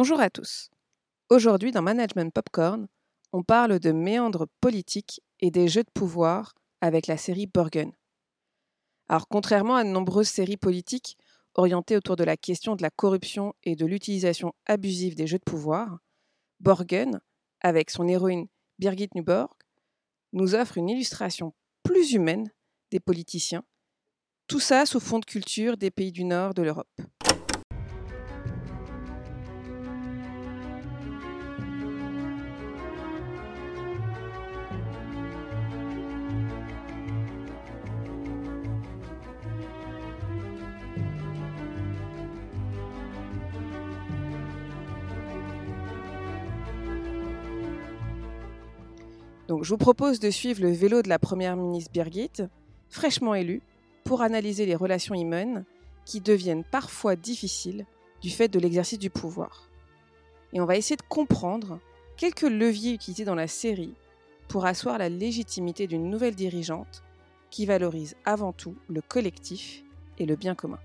Bonjour à tous. Aujourd'hui dans Management Popcorn, on parle de méandres politiques et des jeux de pouvoir avec la série Borgen. Alors contrairement à de nombreuses séries politiques orientées autour de la question de la corruption et de l'utilisation abusive des jeux de pouvoir, Borgen, avec son héroïne Birgit Nuborg, nous offre une illustration plus humaine des politiciens, tout ça sous fond de culture des pays du nord de l'Europe. Je vous propose de suivre le vélo de la première ministre Birgit, fraîchement élue, pour analyser les relations humaines qui deviennent parfois difficiles du fait de l'exercice du pouvoir. Et on va essayer de comprendre quelques leviers utilisés dans la série pour asseoir la légitimité d'une nouvelle dirigeante qui valorise avant tout le collectif et le bien commun.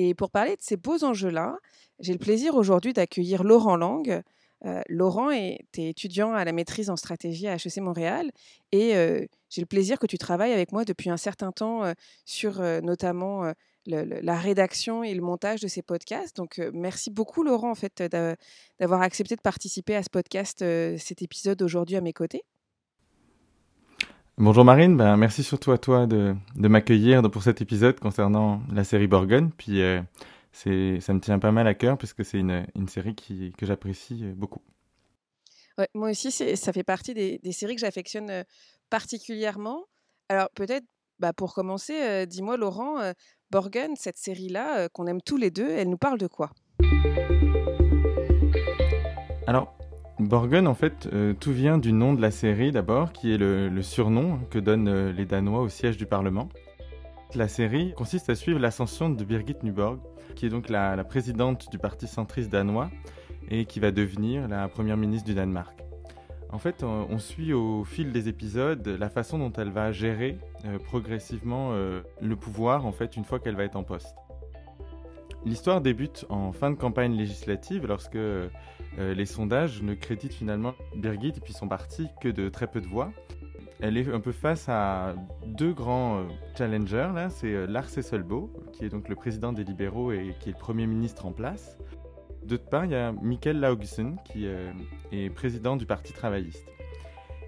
Et pour parler de ces beaux enjeux-là, j'ai le plaisir aujourd'hui d'accueillir Laurent Lang. Euh, Laurent est, étudiant à la maîtrise en stratégie à HEC Montréal et euh, j'ai le plaisir que tu travailles avec moi depuis un certain temps euh, sur notamment la rédaction et le montage de ces podcasts. Donc merci beaucoup Laurent en fait d'avoir accepté de participer à ce podcast, cet épisode aujourd'hui à mes côtés. Bonjour Marine, ben, merci surtout à toi de, de m'accueillir pour cet épisode concernant la série Borgen. Puis euh, c'est, ça me tient pas mal à cœur parce que c'est une, une série qui, que j'apprécie euh, beaucoup. Ouais, moi aussi, ça fait partie des, des séries que j'affectionne euh, particulièrement. Alors peut-être, bah, pour commencer, dis-moi Laurent, Borgen, cette série-là qu'on aime tous les deux, elle nous parle de quoi? Alors, Borgen, en fait, euh, tout vient du nom de la série d'abord, qui est le, surnom que donnent euh, les Danois au siège du Parlement. La série consiste à suivre l'ascension de Birgit Nyborg, qui est donc la, présidente du parti centriste danois et qui va devenir la première ministre du Danemark. En fait, on, suit au fil des épisodes la façon dont elle va gérer euh, progressivement le pouvoir, en fait, une fois qu'elle va être en poste. L'histoire débute en fin de campagne législative lorsque euh, les sondages ne créditent finalement Birgit et puis son parti que de très peu de voix. Elle est un peu face à deux grands euh, challengers, là, c'est euh, Lars Esselbo, qui est donc le président des libéraux et qui est le premier ministre en place. D'autre part, il y a Mikkel Laugesen, qui est président du Parti travailliste.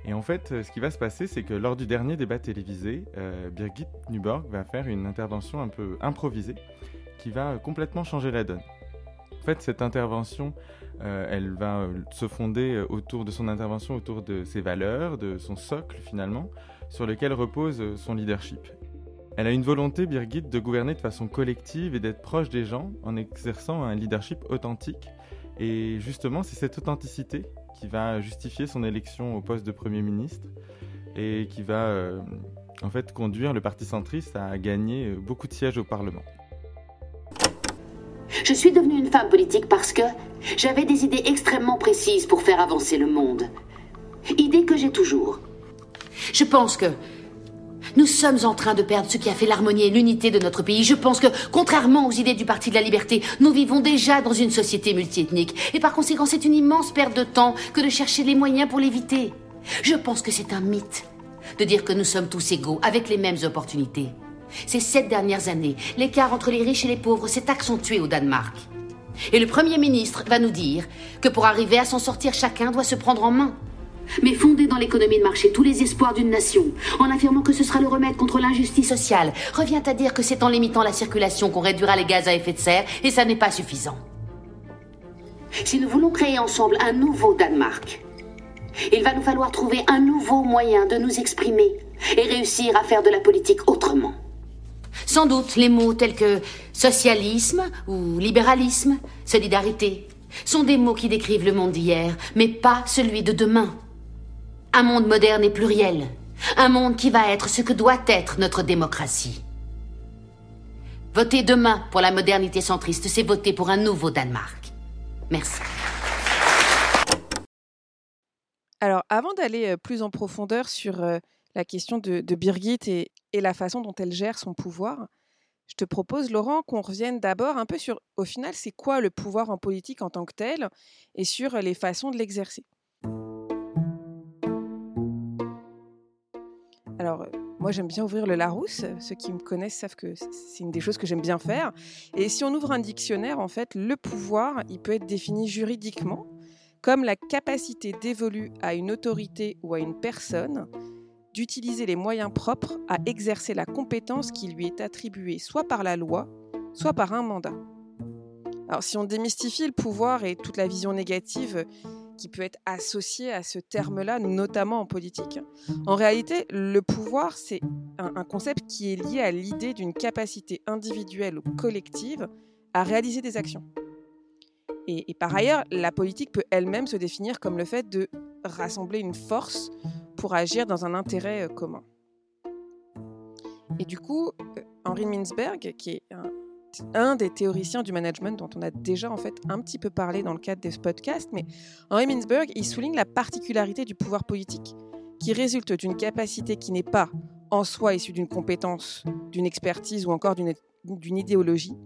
Et en fait, ce qui va se passer, c'est que lors du dernier débat télévisé, Birgit Nuborg va faire une intervention un peu improvisée qui va complètement changer la donne. En fait, cette intervention euh, elle va euh, se fonder euh, autour de son intervention, autour de ses valeurs, de son socle finalement, sur lequel repose son leadership. Elle a une volonté, Birgit, de gouverner de façon collective et d'être proche des gens en exerçant un leadership authentique. Et justement, c'est cette authenticité qui va justifier son élection au poste de Premier ministre et qui va en fait conduire le Parti centriste à gagner beaucoup de sièges au Parlement. Je suis devenue une femme politique parce que j'avais des idées extrêmement précises pour faire avancer le monde. Idées que j'ai toujours. Je pense que nous sommes en train de perdre ce qui a fait l'harmonie et l'unité de notre pays. Je pense que, contrairement aux idées du Parti de la Liberté, nous vivons déjà dans une société multiethnique. Et par conséquent, c'est une immense perte de temps que de chercher les moyens pour l'éviter. Je pense que c'est un mythe de dire que nous sommes tous égaux, avec les mêmes opportunités. Ces sept dernières années, l'écart entre les riches et les pauvres s'est accentué au Danemark. Et le Premier ministre va nous dire que pour arriver à s'en sortir, chacun doit se prendre en main. mais fonder dans l'économie de marché tous les espoirs d'une nation, en affirmant que ce sera le remède contre l'injustice sociale, revient à dire que c'est en limitant la circulation qu'on réduira les gaz à effet de serre, et ça n'est pas suffisant. Si nous voulons créer ensemble un nouveau Danemark, il va nous falloir trouver un nouveau moyen de nous exprimer et réussir à faire de la politique autrement. Sans doute les mots tels que socialisme ou libéralisme, solidarité, sont des mots qui décrivent le monde d'hier, mais pas celui de demain. Un monde moderne et pluriel. Un monde qui va être ce que doit être notre démocratie. Voter demain pour la modernité centriste, c'est voter pour un nouveau Danemark. Merci. Alors, avant d'aller euh, plus en profondeur sur euh, la question de, Birgit et, et, la façon dont elle gère son pouvoir, je te propose, Laurent, qu'on revienne d'abord un peu sur, au final, c'est quoi le pouvoir en politique en tant que tel et sur les façons de l'exercer. Alors, moi, j'aime bien ouvrir le Larousse. Ceux qui me connaissent savent que c'est une des choses que j'aime bien faire. Et si on ouvre un dictionnaire, en fait, le pouvoir, il peut être défini juridiquement comme la capacité dévolue à une autorité ou à une personne d'utiliser les moyens propres à exercer la compétence qui lui est attribuée soit par la loi, soit par un mandat. Alors si on démystifie le pouvoir et toute la vision négative qui peut être associée à ce terme-là, notamment en politique, en réalité, le pouvoir, c'est un, concept qui est lié à l'idée d'une capacité individuelle ou collective à réaliser des actions. Et, par ailleurs, la politique peut elle-même se définir comme le fait de rassembler une force pour agir dans un intérêt euh, commun. Et du coup, euh, Henri Mintzberg, qui est un, des théoriciens du management dont on a déjà en fait un petit peu parlé dans le cadre de ce podcast, mais Henri Mintzberg, il souligne la particularité du pouvoir politique qui résulte d'une capacité qui n'est pas en soi issue d'une compétence, d'une expertise ou encore d'une idéologie.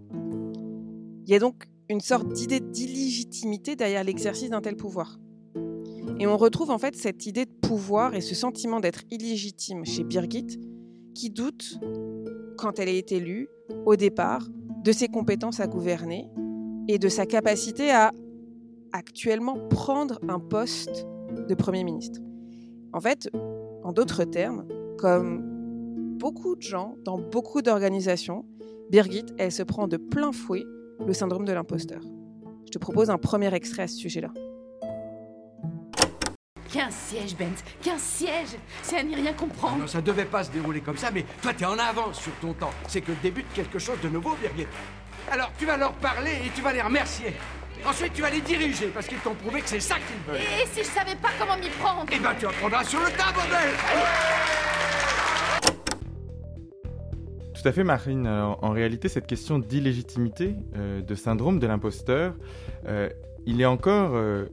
Il y a donc une sorte d'idée d'illégitimité derrière l'exercice d'un tel pouvoir. Et on retrouve en fait cette idée de pouvoir et ce sentiment d'être illégitime chez Birgit, qui doute, quand elle est élue, au départ, de ses compétences à gouverner et de sa capacité à actuellement prendre un poste de Premier ministre. En fait, en d'autres termes, comme beaucoup de gens dans beaucoup d'organisations, Birgit, elle se prend de plein fouet le syndrome de l'imposteur. Je te propose un premier extrait à ce sujet-là. 15 sièges, Bent 15 sièges C'est à n'y rien comprendre Non, ça devait pas se dérouler comme ça, mais toi, t'es en avance sur ton temps. C'est que débute quelque chose de nouveau, Birgit. Alors, tu vas leur parler et tu vas les remercier. Ensuite, tu vas les diriger parce qu'ils t'ont prouvé que c'est ça qu'ils veulent. Et si je savais pas comment m'y prendre Eh ben, tu apprendras sur le tas, bordel tout à fait, Marine. en réalité, cette question d'illégitimité, euh, de syndrome de l'imposteur, euh, il est encore euh,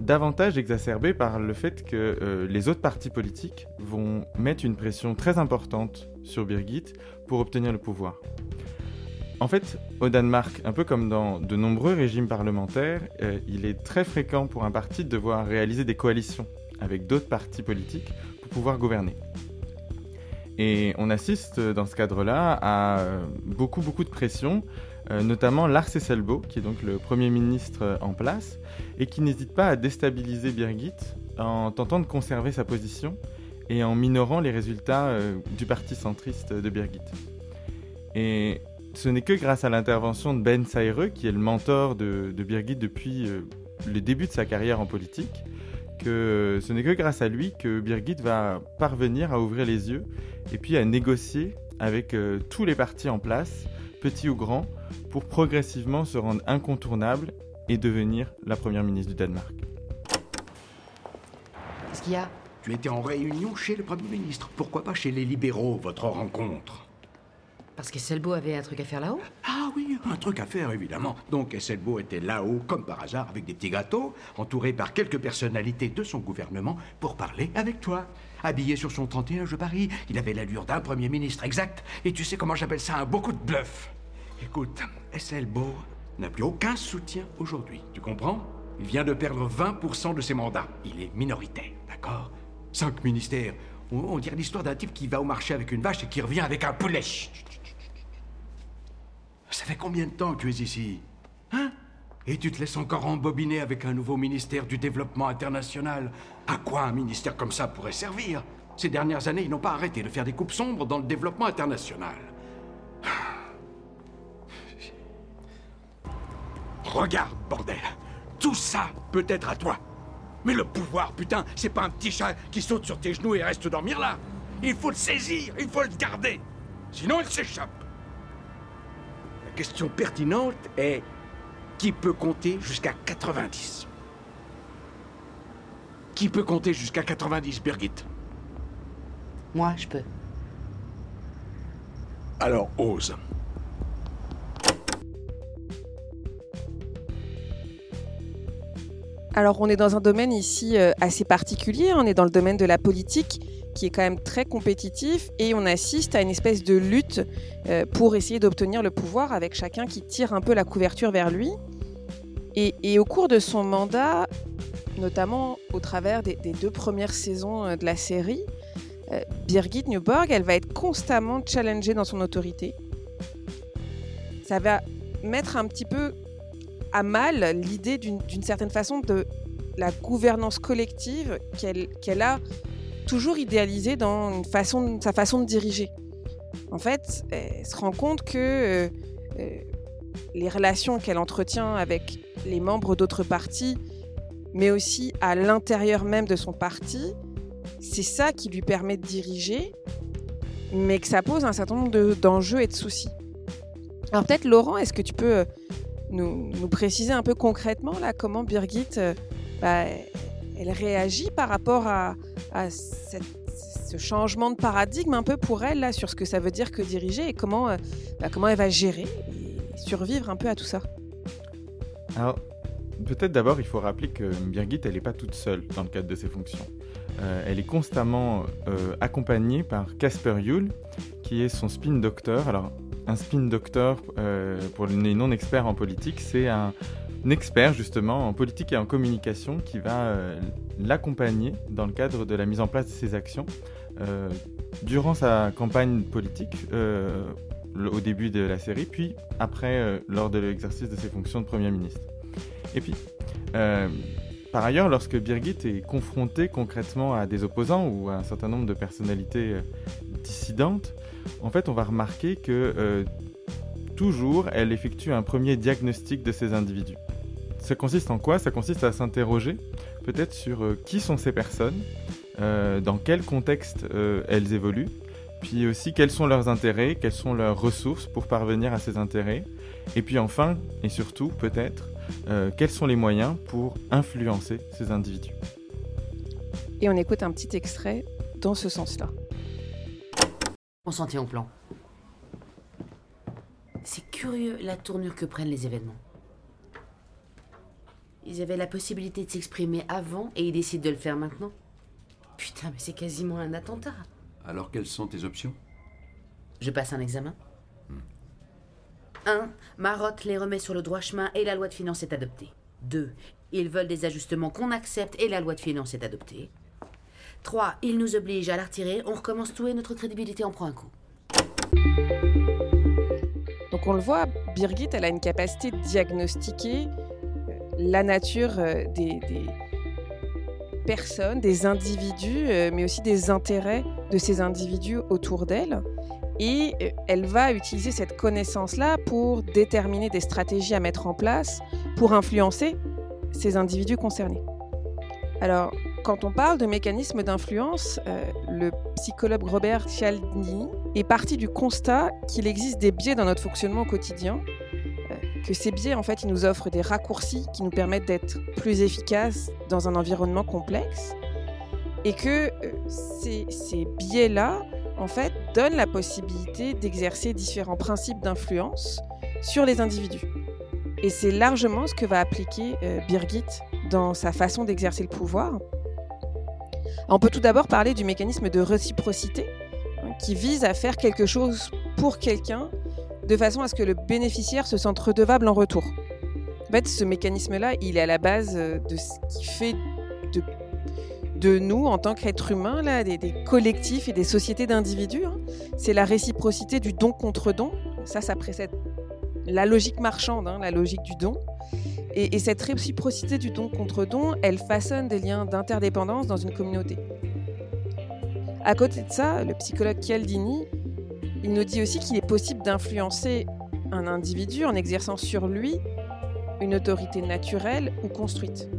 davantage exacerbé par le fait que les autres partis politiques vont mettre une pression très importante sur Birgit pour obtenir le pouvoir. En fait, au Danemark, un peu comme dans de nombreux régimes parlementaires, il est très fréquent pour un parti de devoir réaliser des coalitions avec d'autres partis politiques pour pouvoir gouverner. Et on assiste dans ce cadre-là à euh, beaucoup, beaucoup de pression, euh, notamment Lars Esselbo, qui est donc le Premier ministre en place, et qui n'hésite pas à déstabiliser Birgit en tentant de conserver sa position et en minorant les résultats euh, du parti centriste de Birgit. Et ce n'est que grâce à l'intervention de Ben Saire, qui est le mentor de, de Birgit depuis le début de sa carrière en politique, que ce n'est que grâce à lui que Birgit va parvenir à ouvrir les yeux et puis à négocier avec euh, tous les partis en place, petits ou grands, pour progressivement se rendre incontournable et devenir la première ministre du Danemark. Qu'est-ce qu'il y a? Tu étais en réunion chez le Premier ministre. Pourquoi pas chez les libéraux, votre rencontre? Parce qu'Esselbo avait un truc à faire là-haut Ah oui, un truc à faire, évidemment. Donc Esselbo était là-haut, comme par hasard, avec des petits gâteaux, entouré par quelques personnalités de son gouvernement, pour parler avec toi habillé sur son 31, je parie. Il avait l'allure d'un Premier ministre, exact. Et tu sais comment j'appelle ça un beaucoup de bluff. Écoute, Esselbo n'a plus aucun soutien aujourd'hui, tu comprends? Il vient de perdre 20% de ses mandats. Il est minoritaire, d'accord? Cinq ministères. On, dirait l'histoire d'un type qui va au marché avec une vache et qui revient avec un poulet. Ça fait combien de temps que tu es ici? Hein? Et tu te laisses encore embobiner avec un nouveau ministère du développement international. À quoi un ministère comme ça pourrait servir? Ces dernières années, ils n'ont pas arrêté de faire des coupes sombres dans le développement international. Regarde, bordel. Tout ça peut être à toi. Mais le pouvoir, putain, c'est pas un petit chat qui saute sur tes genoux et reste dormir là. Il faut le saisir, il faut le garder. Sinon, il s'échappe. La question pertinente est qui peut compter jusqu'à 90 Qui peut compter jusqu'à 90, Birgit? Moi, je peux. Alors ose. Alors on est dans un domaine ici euh, assez particulier, on est dans le domaine de la politique qui est quand même très compétitif et on assiste à une espèce de lutte euh, pour essayer d'obtenir le pouvoir avec chacun qui tire un peu la couverture vers lui. Et, au cours de son mandat, notamment au travers des, deux premières saisons euh, de la série, Birgit Newborg, elle va être constamment challengée dans son autorité. Ça va mettre un petit peu à mal l'idée d'une certaine façon de la gouvernance collective qu'elle a toujours idéalisée dans sa façon de diriger. En fait, elle se rend compte que euh, euh, les relations qu'elle entretient avec les membres d'autres partis, mais aussi à l'intérieur même de son parti, c'est ça qui lui permet de diriger, mais que ça pose un certain nombre d'enjeux et de soucis. Alors peut-être Laurent, est-ce que tu peux euh, nous, préciser un peu concrètement là comment Birgit bah, elle réagit par rapport à, ce changement de paradigme un peu pour elle là sur ce que ça veut dire que diriger et comment, euh, bah, comment elle va gérer et survivre un peu à tout ça. Alors peut-être d'abord il faut rappeler que Birgit elle n'est pas toute seule dans le cadre de ses fonctions. Euh, elle est constamment accompagnée par Casper Yule, qui est son spin doctor. Alors, un spin doctor, euh, pour les non-experts en politique, c'est un, expert justement en politique et en communication qui va euh, l'accompagner dans le cadre de la mise en place de ses actions euh, durant sa campagne politique au début de la série, puis après lors de l'exercice de ses fonctions de Premier ministre. Et puis, par ailleurs, lorsque Birgit est confrontée concrètement à des opposants ou à un certain nombre de personnalités dissidentes, en fait, on va remarquer que euh, toujours, elle effectue un premier diagnostic de ces individus. Ça consiste en quoi? Ça consiste à s'interroger peut-être sur euh, qui sont ces personnes, euh, dans quel contexte elles évoluent, puis aussi quels sont leurs intérêts, quelles sont leurs ressources pour parvenir à ces intérêts, et puis enfin, et surtout peut-être, quels sont les moyens pour influencer ces individus. Et on écoute un petit extrait dans ce sens-là. On s'en tient au plan. C'est curieux la tournure que prennent les événements. Ils avaient la possibilité de s'exprimer avant et ils décident de le faire maintenant. Putain, mais c'est quasiment un attentat. Alors quelles sont tes options? Je passe un examen. 1. Hmm. Marotte les remet sur le droit chemin et la loi de finances est adoptée. 2. Ils veulent des ajustements qu'on accepte et la loi de finances est adoptée. 3. Il nous oblige à la retirer, on recommence tout et notre crédibilité en prend un coup. Donc on le voit, Birgit, elle a une capacité de diagnostiquer la nature euh, des, personnes, des individus, euh, mais aussi des intérêts de ces individus autour d'elle. Et elle va utiliser cette connaissance-là pour déterminer des stratégies à mettre en place pour influencer ces individus concernés. Alors, quand on parle de mécanismes d'influence, euh, le psychologue Robert Cialdini est parti du constat qu'il existe des biais dans notre fonctionnement quotidien, euh, que ces biais, en fait, ils nous offrent des raccourcis qui nous permettent d'être plus efficaces dans un environnement complexe, et que euh, ces, biais-là, en fait, donnent la possibilité d'exercer différents principes d'influence sur les individus. Et c'est largement ce que va appliquer Birgit dans sa façon d'exercer le pouvoir. On peut tout d'abord parler du mécanisme de réciprocité hein, qui vise à faire quelque chose pour quelqu'un de façon à ce que le bénéficiaire se sente redevable en retour. En fait, ce mécanisme-là, il est à la base euh, de ce qui fait de, nous, en tant qu'êtres humains, là, des, collectifs et des sociétés d'individus. Hein. C'est la réciprocité du don contre don. Ça, ça précède la logique marchande, hein, la logique du don. Et, cette réciprocité du don contre don, elle façonne des liens d'interdépendance dans une communauté. À côté de ça, le psychologue Chialdini, il nous dit aussi qu'il est possible d'influencer un individu en exerçant sur lui une autorité naturelle ou construite,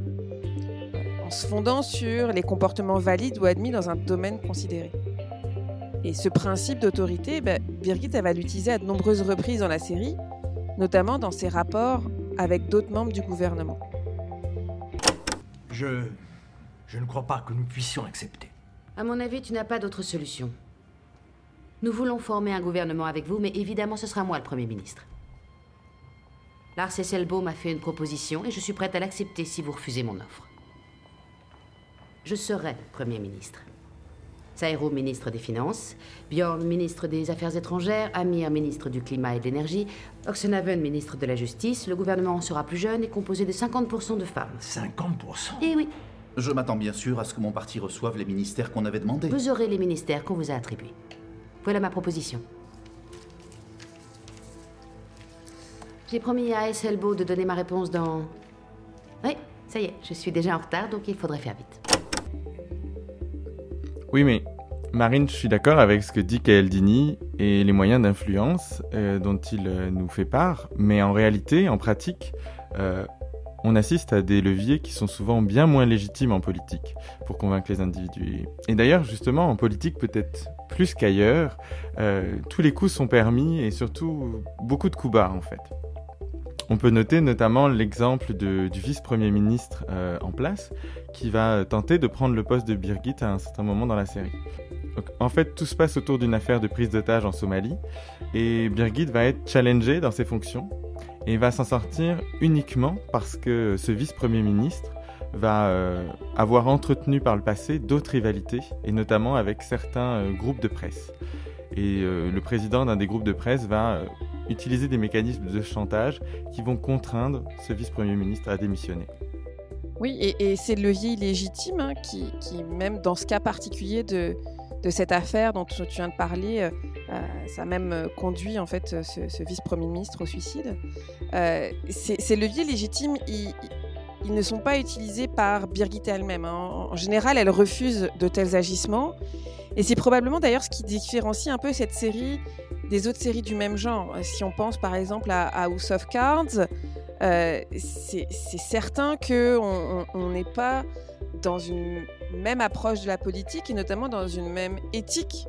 en se fondant sur les comportements valides ou admis dans un domaine considéré. Et ce principe d'autorité, bah, Birgit elle va l'utiliser à de nombreuses reprises dans la série, notamment dans ses rapports avec d'autres membres du gouvernement. Je. Je ne crois pas que nous puissions accepter. À mon avis, tu n'as pas d'autre solution. Nous voulons former un gouvernement avec vous, mais évidemment, ce sera moi le Premier ministre. Lars Esselbo m'a fait une proposition et je suis prête à l'accepter si vous refusez mon offre. Je serai Premier ministre. Sairo, ministre des Finances, Bjorn, ministre des Affaires étrangères, Amir, ministre du Climat et de l'Énergie, Oxenhaven, ministre de la Justice. Le gouvernement sera plus jeune et composé de 50% de femmes. 50% Eh oui. Je m'attends bien sûr à ce que mon parti reçoive les ministères qu'on avait demandés. Vous aurez les ministères qu'on vous a attribués. Voilà ma proposition. J'ai promis à Esselbo de donner ma réponse dans... Oui, ça y est, je suis déjà en retard, donc il faudrait faire vite. Oui, mais Marine, je suis d'accord avec ce que dit Kaeldini et les moyens d'influence euh, dont il euh, nous fait part, mais en réalité, en pratique, euh, on assiste à des leviers qui sont souvent bien moins légitimes en politique pour convaincre les individus. Et d'ailleurs, justement, en politique, peut-être plus qu'ailleurs, tous les coups sont permis et surtout beaucoup de coups bas, en fait. On peut noter notamment l'exemple du vice-premier ministre euh, en place qui va tenter de prendre le poste de Birgit à un certain moment dans la série. en fait, tout se passe autour d'une affaire de prise d'otage en Somalie et Birgit va être challengée dans ses fonctions et va s'en sortir uniquement parce que ce vice-premier ministre va euh, avoir entretenu par le passé d'autres rivalités et notamment avec certains euh, groupes de presse. Et le président d'un des groupes de presse va utiliser des mécanismes de chantage qui vont contraindre ce vice-premier ministre à démissionner. Oui, et, c'est le levier légitime hein, qui, même dans ce cas particulier de, cette affaire dont tu viens de parler, euh, euh, ça a même conduit en fait ce, vice-premier ministre au suicide. Euh, ces leviers légitimes, ils, ils, ne sont pas utilisés par Birgit elle-même. Hein. En, général, elle refuse de tels agissements. Et c'est probablement d'ailleurs ce qui différencie un peu cette série des autres séries du même genre. Si on pense par exemple à, House of Cards, euh, c'est certain qu'on n'est pas dans une même approche de la politique et notamment dans une même éthique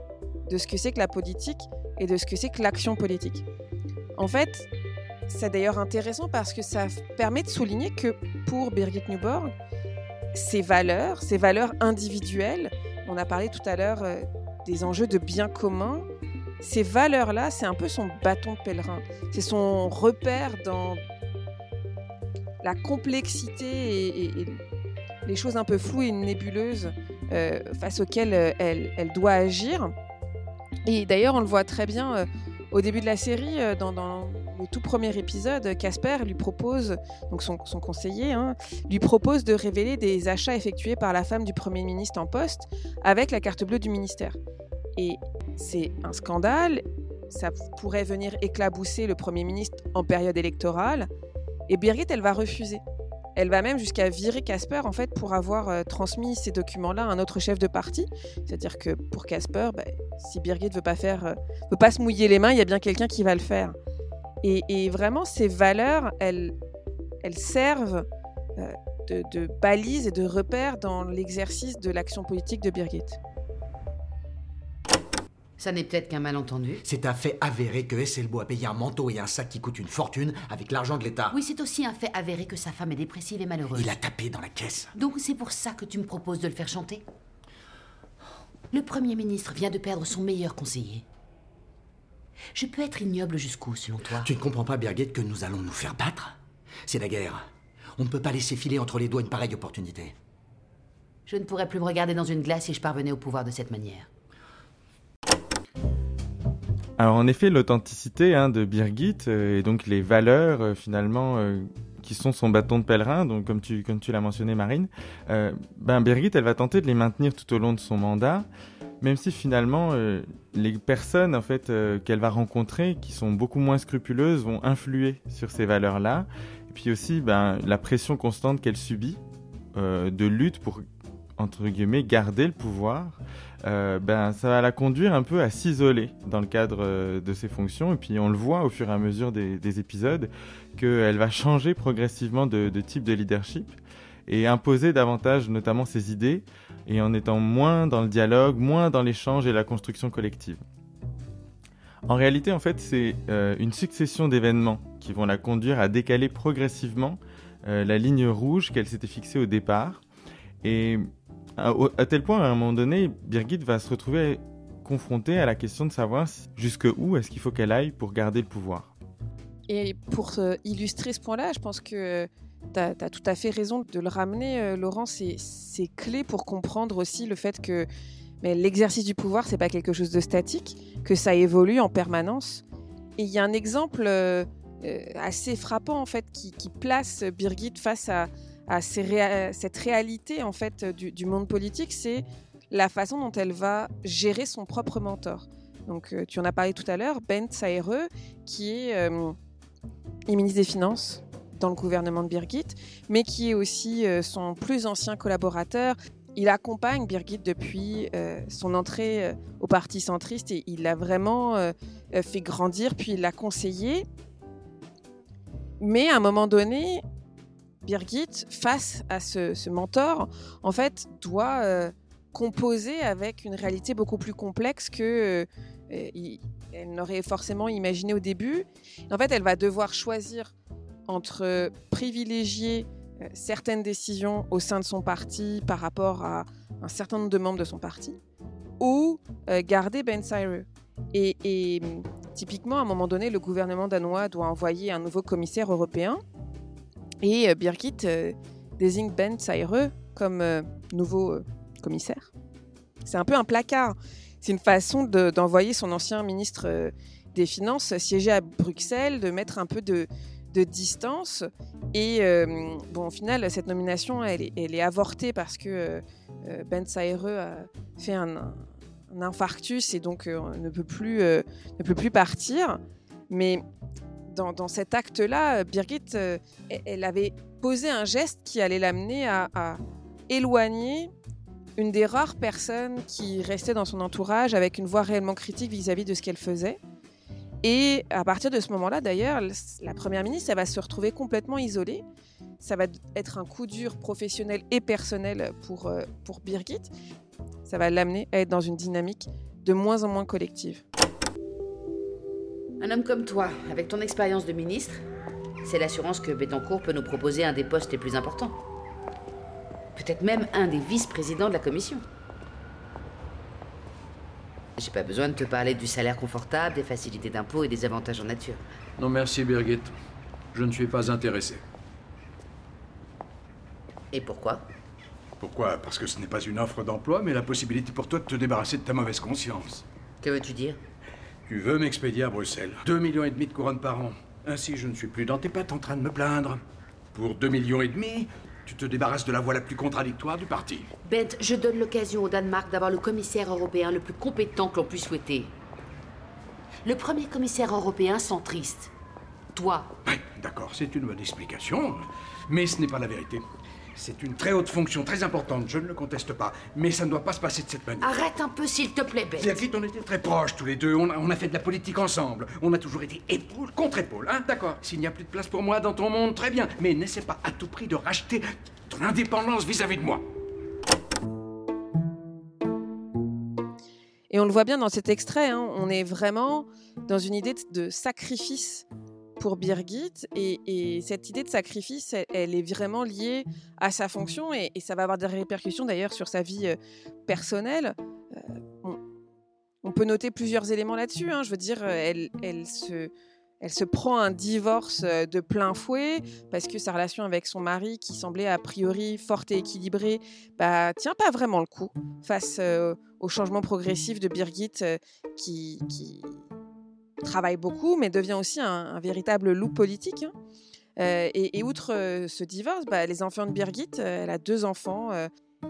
de ce que c'est que la politique et de ce que c'est que l'action politique. En fait, c'est d'ailleurs intéressant parce que ça permet de souligner que pour Birgit Newborn, ces valeurs, ces valeurs individuelles, on a parlé tout à l'heure euh, des enjeux de bien commun, ces valeurs-là, c'est un peu son bâton de pèlerin. C'est son repère dans la complexité et, les choses un peu floues et nébuleuses euh, face auxquelles euh, elle, doit agir. Et d'ailleurs, on le voit très bien au début de la série, dans, le tout premier épisode, Casper lui propose, donc son, conseiller, hein, lui propose de révéler des achats effectués par la femme du Premier ministre en poste avec la carte bleue du ministère. Et c'est un scandale, ça pourrait venir éclabousser le Premier ministre en période électorale. Et Birgit, elle va refuser. Elle va même jusqu'à virer Casper en fait pour avoir euh, transmis ces documents-là à un autre chef de parti. C'est-à-dire que pour Casper, bah, si Birgit veut pas faire, euh, veut pas se mouiller les mains, il y a bien quelqu'un qui va le faire. Et, vraiment, ces valeurs, elles, elles servent euh, de, de balises et de repères dans l'exercice de l'action politique de Birgit. Ça n'est peut-être qu'un malentendu. C'est un fait avéré que Esselbo a payé un manteau et un sac qui coûtent une fortune avec l'argent de l'État. Oui, c'est aussi un fait avéré que sa femme est dépressive et malheureuse. Il a tapé dans la caisse. Donc c'est pour ça que tu me proposes de le faire chanter? Le Premier ministre vient de perdre son meilleur conseiller. Je peux être ignoble jusqu'où, selon toi Tu ne comprends pas, Birgit, que nous allons nous faire battre? C'est la guerre. On ne peut pas laisser filer entre les doigts une pareille opportunité. Je ne pourrais plus me regarder dans une glace si je parvenais au pouvoir de cette manière. Alors en effet, l'authenticité hein, de Birgit euh, et donc les valeurs euh, finalement euh, qui sont son bâton de pèlerin, donc comme tu, comme tu l'as mentionné Marine, ben Birgit elle va tenter de les maintenir tout au long de son mandat, même si finalement les personnes en fait qu'elle va rencontrer, qui sont beaucoup moins scrupuleuses, vont influer sur ces valeurs-là puis aussi ben, la pression constante qu'elle subit de lutte pour entre guillemets garder le pouvoir, ben ça va la conduire un peu à s'isoler dans le cadre de ses fonctions. Et puis on le voit au fur et à mesure des, épisodes qu'elle va changer progressivement de, type de leadership et imposer davantage notamment ses idées et en étant moins dans le dialogue, moins dans l'échange et la construction collective. En réalité, en fait, c'est euh, une succession d'événements qui vont la conduire à décaler progressivement euh, la ligne rouge qu'elle s'était fixée au départ. Et à, tel point, à un moment donné, Birgit va se retrouver confrontée à la question de savoir jusque où est-ce qu'il faut qu'elle aille pour garder le pouvoir. Et pour illustrer ce point-là, je pense que tu as, tout à fait raison de le ramener, euh, Laurent. C'est clé pour comprendre aussi le fait que l'exercice du pouvoir, c'est pas quelque chose de statique, que ça évolue en permanence. Et il y a un exemple euh, euh, assez frappant en fait qui, place Birgit face à, cette réalité en fait du, monde politique, c'est la façon dont elle va gérer son propre mentor. Donc tu en as parlé tout à l'heure, Bent Saere, qui est ministre des Finances dans le gouvernement de Birgit, mais qui est aussi euh, son plus ancien collaborateur. Il accompagne Birgit depuis euh, son entrée euh, au Parti centriste et il l'a vraiment fait grandir, puis il l'a conseillé. Mais à un moment donné, Birgit, face à ce, mentor, en fait, doit composer avec une réalité beaucoup plus complexe que n'aurait forcément imaginé au début. En fait, elle va devoir choisir entre privilégier euh, certaines décisions au sein de son parti par rapport à un certain nombre de membres de son parti ou euh, garder Ben Sire. Et, typiquement, à un moment donné, le gouvernement danois doit envoyer un nouveau commissaire européen et euh, Birgit désigne Ben Sire comme nouveau commissaire. C'est un peu un placard. C'est une façon d'envoyer son ancien ministre des Finances siéger à Bruxelles, de mettre un peu de, de distance. Et euh, bon, au final, cette nomination, elle est, avortée parce que euh, euh, Ben Saire a fait un, infarctus et donc ne, peut plus, ne peut plus partir. Mais dans, cet acte-là, Birgit, elle avait posé un geste qui allait l'amener à, éloigner une des rares personnes qui restait dans son entourage avec une voix réellement critique vis-à-vis -vis de ce qu'elle faisait. Et à partir de ce moment-là, d'ailleurs, la première ministre, elle va se retrouver complètement isolée. Ça va être un coup dur professionnel et personnel pour, euh, pour Birgit. Ça va l'amener à être dans une dynamique de moins en moins collective. Un homme comme toi, avec ton expérience de ministre, c'est l'assurance que Bettencourt peut nous proposer un des postes les plus importants. Peut-être même un des vice-présidents de la commission. J'ai pas besoin de te parler du salaire confortable, des facilités d'impôt et des avantages en nature. Non merci Birgit. Je ne suis pas intéressé. Et pourquoi? Pourquoi? Parce que ce n'est pas une offre d'emploi, mais la possibilité pour toi de te débarrasser de ta mauvaise conscience. Que veux-tu dire? Tu veux m'expédier à Bruxelles. Deux millions et demi de couronnes par an. Ainsi, je ne suis plus dans tes pattes en train de me plaindre. Pour deux millions et demi, tu te débarrasses de la voix la plus contradictoire du parti. Bent, je donne l'occasion au Danemark d'avoir le commissaire européen le plus compétent que l'on puisse souhaiter. Le premier commissaire européen centriste. Toi. Oui, d'accord, c'est une bonne explication. Mais ce n'est pas la vérité. C'est une très haute fonction, très importante, je ne le conteste pas. Mais ça ne doit pas se passer de cette manière. Arrête un peu, s'il te plaît, Ben. Birgit, on était très proches tous les deux. On a, on a, fait de la politique ensemble. On a toujours été épaule contre épaule, hein D'accord. S'il n'y a plus de place pour moi dans ton monde, très bien. Mais n'essaie pas à tout prix de racheter ton indépendance vis-à-vis de moi. Et on le voit bien dans cet extrait, hein, on est vraiment dans une idée de sacrifice pour Birgit. Et, cette idée de sacrifice, elle, est vraiment liée à sa fonction et, ça va avoir des répercussions d'ailleurs sur sa vie euh, personnelle. Euh, on, peut noter plusieurs éléments là-dessus. Hein. Je veux dire, elle, se, prend un divorce euh, de plein fouet parce que sa relation avec son mari, qui semblait a priori forte et équilibrée, bah, tient pas vraiment le coup face au changement progressif de Birgit qui travaille beaucoup, mais devient aussi un, véritable loup politique. Hein. Euh, et, outre euh, ce divorce, bah, les enfants de Birgit, euh, elle a deux enfants.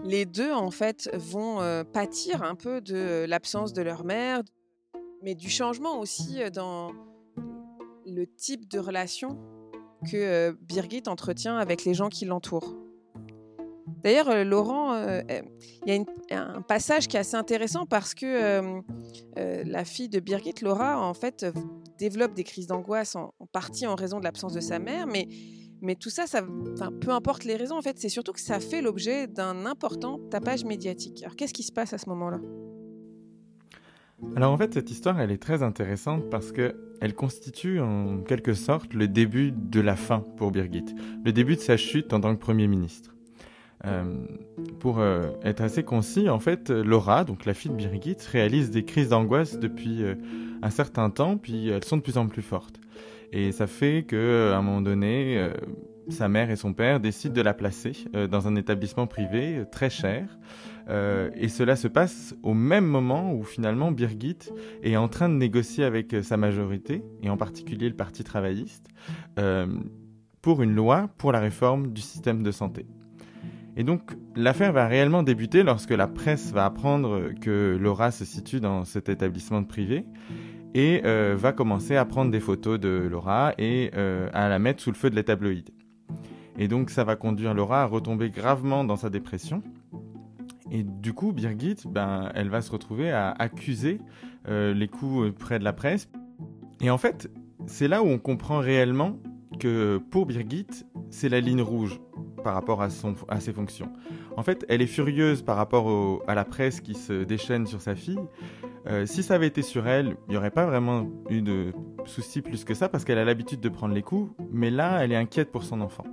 les deux, en fait, vont pâtir un peu de l'absence de leur mère, mais du changement aussi dans le type de relation que Birgit entretient avec les gens qui l'entourent. D'ailleurs, Laurent, il y a un passage qui est assez intéressant parce que la fille de Birgit, Laura, en fait, développe des crises d'angoisse en, partie en raison de l'absence de sa mère, mais, mais tout ça, ça peu importe les raisons, en fait, c'est surtout que ça fait l'objet d'un important tapage médiatique. Alors, qu'est-ce qui se passe à ce moment-là? Alors en fait, cette histoire, elle est très intéressante parce que elle constitue en quelque sorte le début de la fin pour Birgit, le début de sa chute en tant que Premier ministre. Euh, pour euh, être assez concis, en fait, Laura, donc la fille de Birgit, réalise des crises d'angoisse depuis euh, un certain temps, puis elles sont de plus en plus fortes. Et ça fait que, à un moment donné, sa mère et son père décident de la placer dans un établissement privé très cher. et cela se passe au même moment où finalement Birgit est en train de négocier avec sa majorité, et en particulier le Parti travailliste, pour une loi pour la réforme du système de santé. Et donc l'affaire va réellement débuter lorsque la presse va apprendre que Laura se situe dans cet établissement privé et euh, va commencer à prendre des photos de Laura et euh, à la mettre sous le feu de les tabloïds. Et donc ça va conduire Laura à retomber gravement dans sa dépression. Et du coup, Birgit, ben, elle va se retrouver à accuser euh, les coups près de la presse. Et en fait, c'est là où on comprend réellement que pour Birgit, c'est la ligne rouge par rapport à, son, à ses fonctions. En fait, elle est furieuse par rapport à la presse qui se déchaîne sur sa fille. Euh, si ça avait été sur elle, il n'y aurait pas vraiment eu de souci plus que ça parce qu'elle a l'habitude de prendre les coups, mais là, elle est inquiète pour son enfant.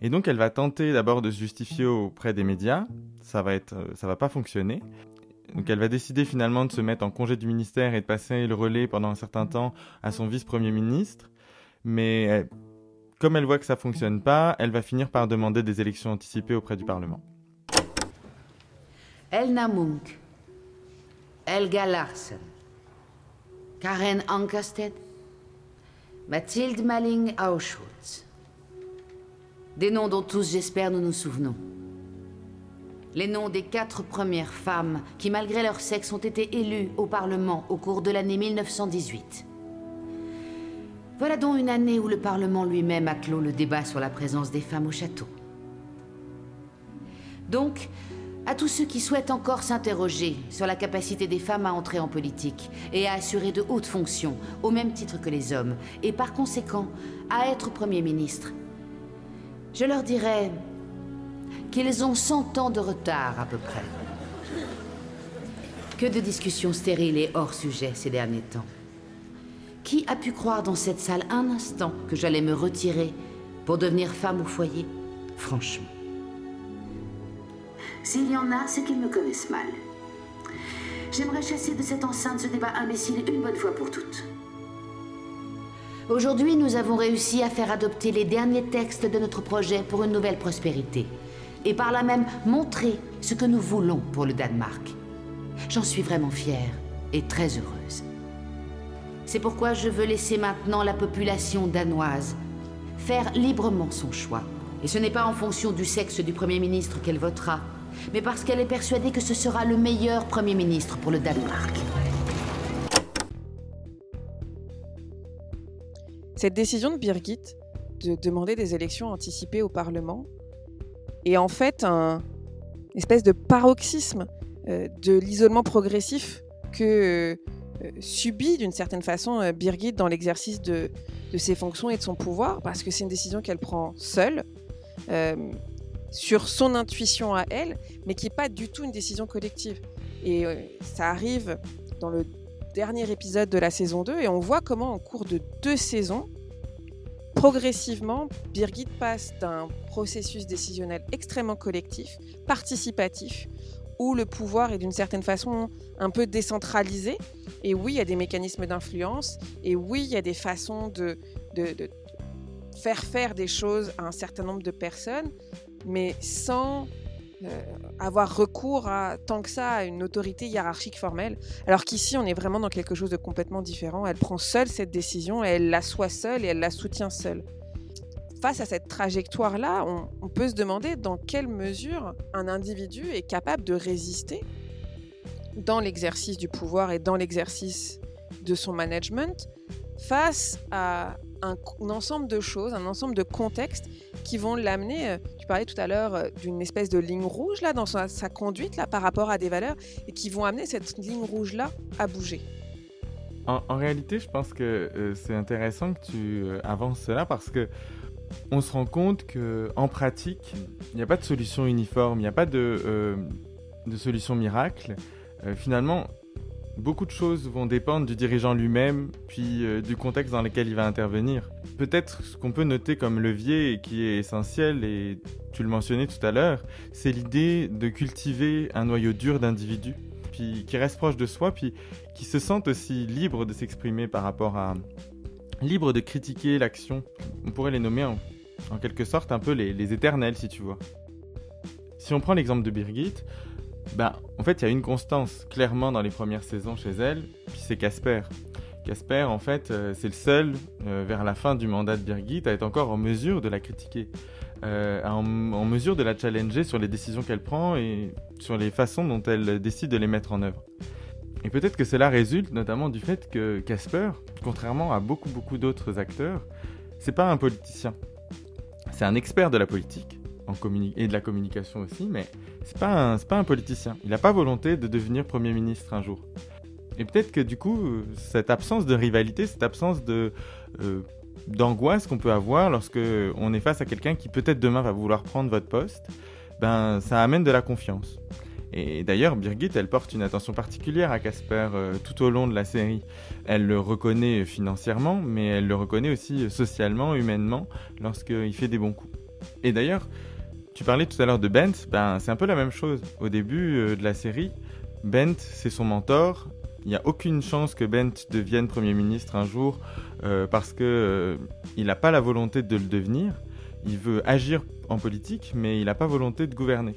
Et donc, elle va tenter d'abord de se justifier auprès des médias. Ça va être, ça va pas fonctionner. Donc, elle va décider finalement de se mettre en congé du ministère et de passer le relais pendant un certain temps à son vice-premier ministre. Mais comme elle voit que ça fonctionne pas, elle va finir par demander des élections anticipées auprès du Parlement. Elna Munk, Elga Larsen, Karen Ankersted, Mathilde Malling Auschwitz. Des noms dont tous, j'espère, nous nous souvenons. Les noms des quatre premières femmes qui, malgré leur sexe, ont été élues au Parlement au cours de l'année 1918. Voilà donc une année où le Parlement lui-même a clos le débat sur la présence des femmes au château. Donc, à tous ceux qui souhaitent encore s'interroger sur la capacité des femmes à entrer en politique et à assurer de hautes fonctions, au même titre que les hommes, et par conséquent à être Premier ministre, je leur dirais qu'ils ont 100 ans de retard à peu près. Que de discussions stériles et hors sujet ces derniers temps. Qui a pu croire dans cette salle un instant que j'allais me retirer pour devenir femme au foyer? Franchement. S'il y en a, c'est qu'ils me connaissent mal. J'aimerais chasser de cette enceinte ce débat imbécile une bonne fois pour toutes. Aujourd'hui, nous avons réussi à faire adopter les derniers textes de notre projet pour une nouvelle prospérité. Et par là même montrer ce que nous voulons pour le Danemark. J'en suis vraiment fière et très heureuse. C'est pourquoi je veux laisser maintenant la population danoise faire librement son choix. Et ce n'est pas en fonction du sexe du Premier ministre qu'elle votera, mais parce qu'elle est persuadée que ce sera le meilleur Premier ministre pour le Danemark. Cette décision de Birgit de demander des élections anticipées au Parlement est en fait un espèce de paroxysme euh, de l'isolement progressif que subit d'une certaine façon euh, Birgit dans l'exercice de, ses fonctions et de son pouvoir, parce que c'est une décision qu'elle prend seule, euh, sur son intuition à elle, mais qui n'est pas du tout une décision collective. Et ça arrive dans le dernier épisode de la saison 2, et on voit comment en cours de deux saisons, progressivement, Birgit passe d'un processus décisionnel extrêmement collectif, participatif, où le pouvoir est d'une certaine façon un peu décentralisé. Et oui, il y a des mécanismes d'influence, et oui, il y a des façons de, faire faire des choses à un certain nombre de personnes, mais sans euh, avoir recours à tant que ça à une autorité hiérarchique formelle. Alors qu'ici, on est vraiment dans quelque chose de complètement différent. Elle prend seule cette décision, et elle la soit seule et elle la soutient seule face à cette trajectoire-là, on, peut se demander dans quelle mesure un individu est capable de résister dans l'exercice du pouvoir et dans l'exercice de son management face à un, ensemble de choses, un ensembre de contextes qui vont l'amener. euh, tu parlais tout à l'heure euh, d'une espèce de ligne rouge là dans sa, conduite là par rapport à des valeurs et qui vont amener cette ligne rouge là à bouger. En, réalité, je pense que euh, c'est intéressant que tu avances cela parce que on se rend compte que en pratique, il n'y a pas de solution uniforme, il n'y a pas de, euh, solution miracle. Euh, finalement, beaucoup de choses vont dépendre du dirigeant lui-même, puis euh, du contexte dans lequel il va intervenir. Peut-être ce qu'on peut noter comme levier et qui est essentiel, et tu le mentionnais tout à l'heure, c'est l'idée de cultiver un noyau dur d'individus, puis qui reste proche de soi, puis qui se sentent aussi libres de s'exprimer par rapport à... libres de critiquer l'action. On pourrait les nommer en, quelque sorte un peu les, les éternels, si tu vois. Si on prend l'exemple de Birgit, ben, en fait, il y a une constance clairement dans les premières saisons chez elle, puis c'est Casper. Casper, en fait, euh, c'est le seul, euh, vers la fin du mandat de Birgit, à être encore en mesure de la critiquer, euh, en mesure de la challenger sur les décisions qu'elle prend et sur les façons dont elle décide de les mettre en œuvre. Et peut-être que cela résulte notamment du fait que Casper, contrairement à beaucoup beaucoup d'autres acteurs, c'est pas un politicien. C'est un expert de la politique et de la communication aussi, mais c'est pas pas un politicien. Il n'a pas volonté de devenir Premier ministre un jour. Et peut-être que du coup, cette absence de rivalité, cette absence de euh, d'angoisse qu'on peut avoir lorsque on est face à quelqu'un qui peut-être demain va vouloir prendre votre poste, ben ça amène de la confiance. Et d'ailleurs, Birgit, elle porte une attention particulière à Casper euh, tout au long de la série. Elle le reconnaît financièrement, mais elle le reconnaît aussi socialement, humainement, lorsqu'il fait des bons coups. Et d'ailleurs, tu parlais tout à l'heure de Bent, ben, c'est un peu la même chose. Au début euh, de la série, Bent, c'est son mentor. Il n'y a aucune chance que Bent devienne Premier ministre un jour euh, parce que euh, n'a pas la volonté de le devenir. Il veut agir en politique, mais il n'a pas volonté de gouverner.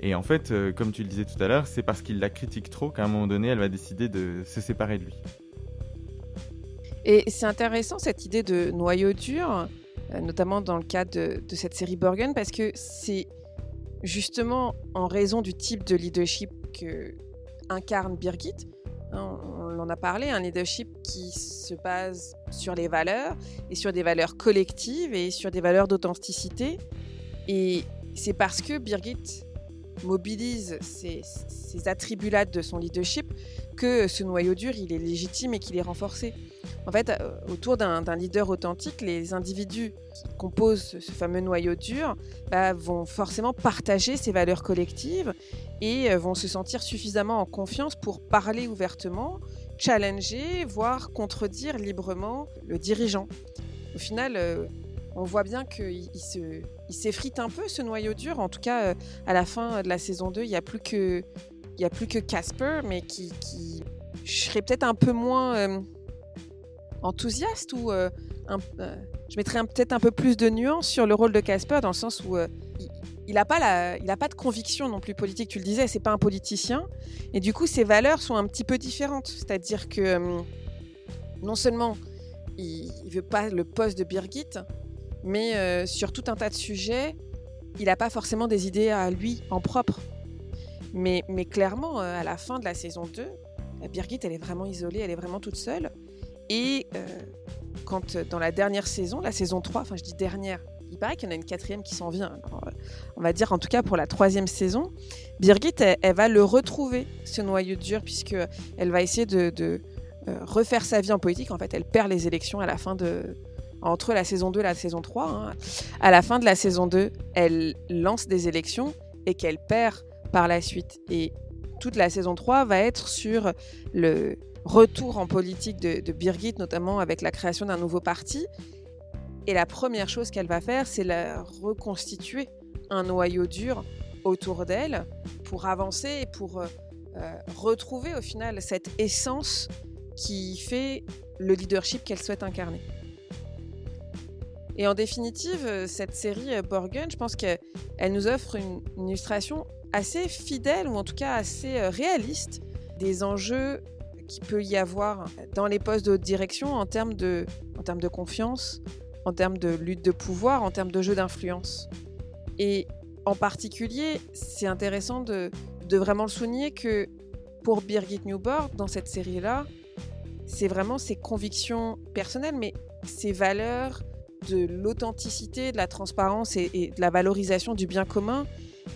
Et en fait, euh, comme tu le disais tout à l'heure, c'est parce qu'il la critique trop qu'à un moment donné, elle va décider de se séparer de lui. Et c'est intéressant cette idée de noyau dur, euh, notamment dans le cas de, de cette série Borgen, parce que c'est justement en raison du type de leadership que incarne Birgit. hein, on en a parlé, un leadership qui se base sur les valeurs et sur des valeurs collectives et sur des valeurs d'authenticité. Et c'est parce que Birgit mobilise ces, attributs-là de son leadership que ce noyau dur, il est légitime et qu'il est renforcé. En fait, euh, autour d'un leader authentique, les individus qui composent ce, ce fameux noyau dur bah, vont forcément partager ces valeurs collectives et euh, vont se sentir suffisamment en confiance pour parler ouvertement, challenger, voire contredire librement le dirigeant. Au final, euh, on voit bien qu'il il se- il s'effrite un peu ce noyau dur. En tout cas, euh, à la fin de la saison 2, il n'y a plus que y a plus que Casper, mais qui, qui serait peut-être un peu moins euh, enthousiaste ou euh, je mettrais peut-être un peu plus de nuance sur le rôle de Casper dans le sens où il- n'a pas pas de conviction non plus politique. Tu le disais, c'est pas un politicien, et du coup ses valeurs sont un petit peu différentes. C'est-à-dire que non seulement il, il veut pas le poste de Birgit, mais euh, sur tout un tas de sujets, il n'a pas forcément des idées à lui en propre. Mais, clairement, euh, à la fin de la saison 2, la Birgit, elle est vraiment isolée, elle est vraiment toute seule. Et euh, quand dans la dernière saison, la saison 3, enfin je dis dernière, il paraît qu'il y en a une quatrième qui s'en vient. On va dire en tout cas pour la troisième saison, Birgit, elle, va le retrouver, ce noyau dur, puisque elle va essayer de, refaire sa vie en politique. En fait, elle perd les élections à la fin de... Entre la saison 2 et la saison 3. hein. À la fin de la saison 2, elle lance des élections et qu'elle perd par la suite. Et toute la saison 3 va être sur le retour en politique de, de Birgit, notamment avec la création d'un nouveau parti. Et la première chose qu'elle va faire, c'est reconstituer un noyau dur autour d'elle pour avancer et pour euh, euh, retrouver au final cette essence qui fait le leadership qu'elle souhaite incarner. Et en définitive, euh, cette série euh, Borgen, je pense qu'elle nous offre une, illustration assez fidèle, ou en tout cas assez euh, réaliste, des enjeux qu'il peut y avoir dans les postes de haute direction en termes de, en termes de confiance, en termes de lutte de pouvoir, en termes de jeu d'influence. Et en particulier, c'est intéressant de, de vraiment le souligner que pour Birgit Newborn, dans cette série-là, c'est vraiment ses convictions personnelles, mais ses valeurs de l'authenticité, de la transparence et, de la valorisation du bien commun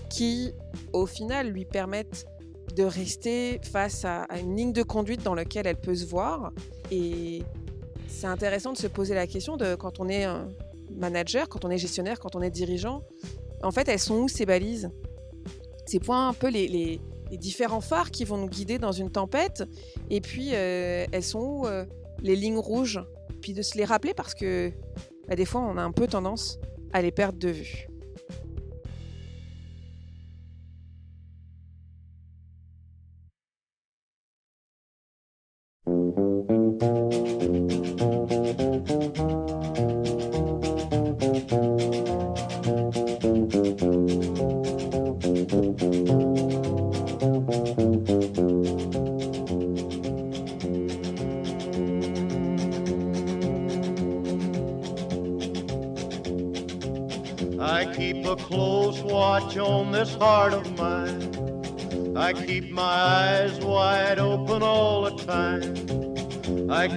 qui, au final, lui permettent de rester face à, une ligne de conduite dans laquelle elle peut se voir. Et c'est intéressant de se poser la question de quand on est un manager, quand on est gestionnaire, quand on est dirigeant, en fait, elles sont où ces balises? Ces points un peu les, différents phares qui vont nous guider dans une tempête. Et puis, euh, elles sont où euh, les lignes rouges? Puis de se les rappeler parce que bah, des fois, on a un peu tendance à les perdre de vue.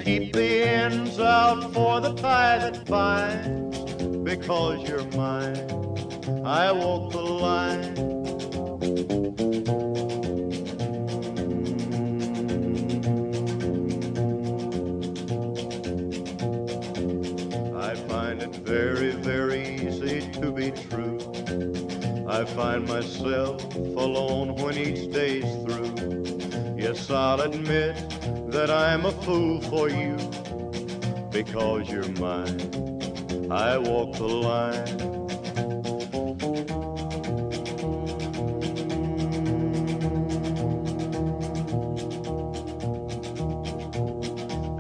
Keep the I'll admit that I'm a fool for you because you're mine. I walk the line.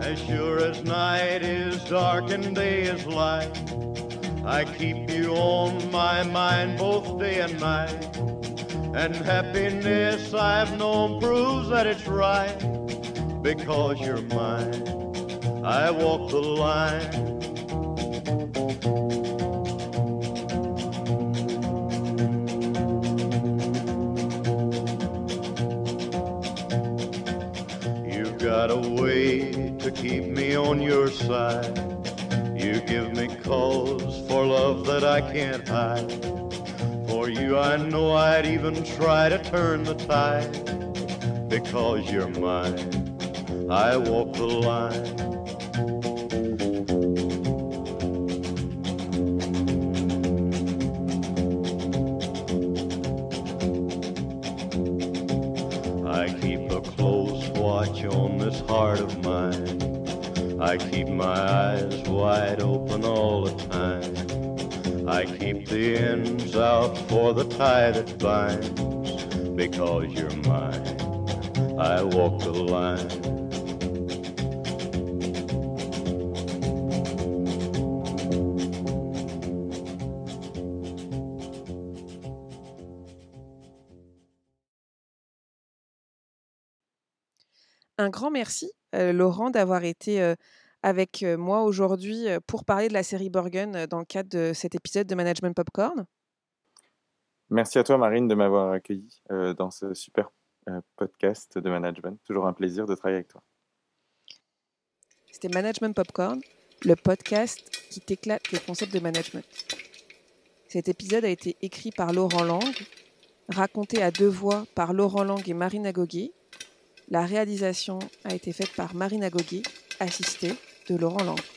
As sure as night is dark and day is light, I keep you on my mind both day and night. And happiness I've known proves that it's right. Because you're mine, I walk the line. You've got a way to keep me on your side. You give me cause for love that I can't hide. For you, I know I'd even try to turn the tide. Because you're mine, I walk the line. I keep a close watch on this heart of mine. I keep my eyes wide open all the time. I keep the ends out for the tie that binds. Because you're mine, I walk the line. Un grand merci, euh, Laurent, d'avoir été euh, avec moi aujourd'hui pour parler de la série Borgen dans le cadre de cet épisode de Management Popcorn. Merci à toi, Marine, de m'avoir accueilli dans ce super podcast de management. Toujours un plaisir de travailler avec toi. C'était Management Popcorn, le podcast qui t'éclate les concepts de management. Cet épisode a été écrit par Laurent Lang, raconté à deux voix par Laurent Lang et Marine Agoguet, la réalisation a été faite par Marina Gogui, assistée de Laurent Lang.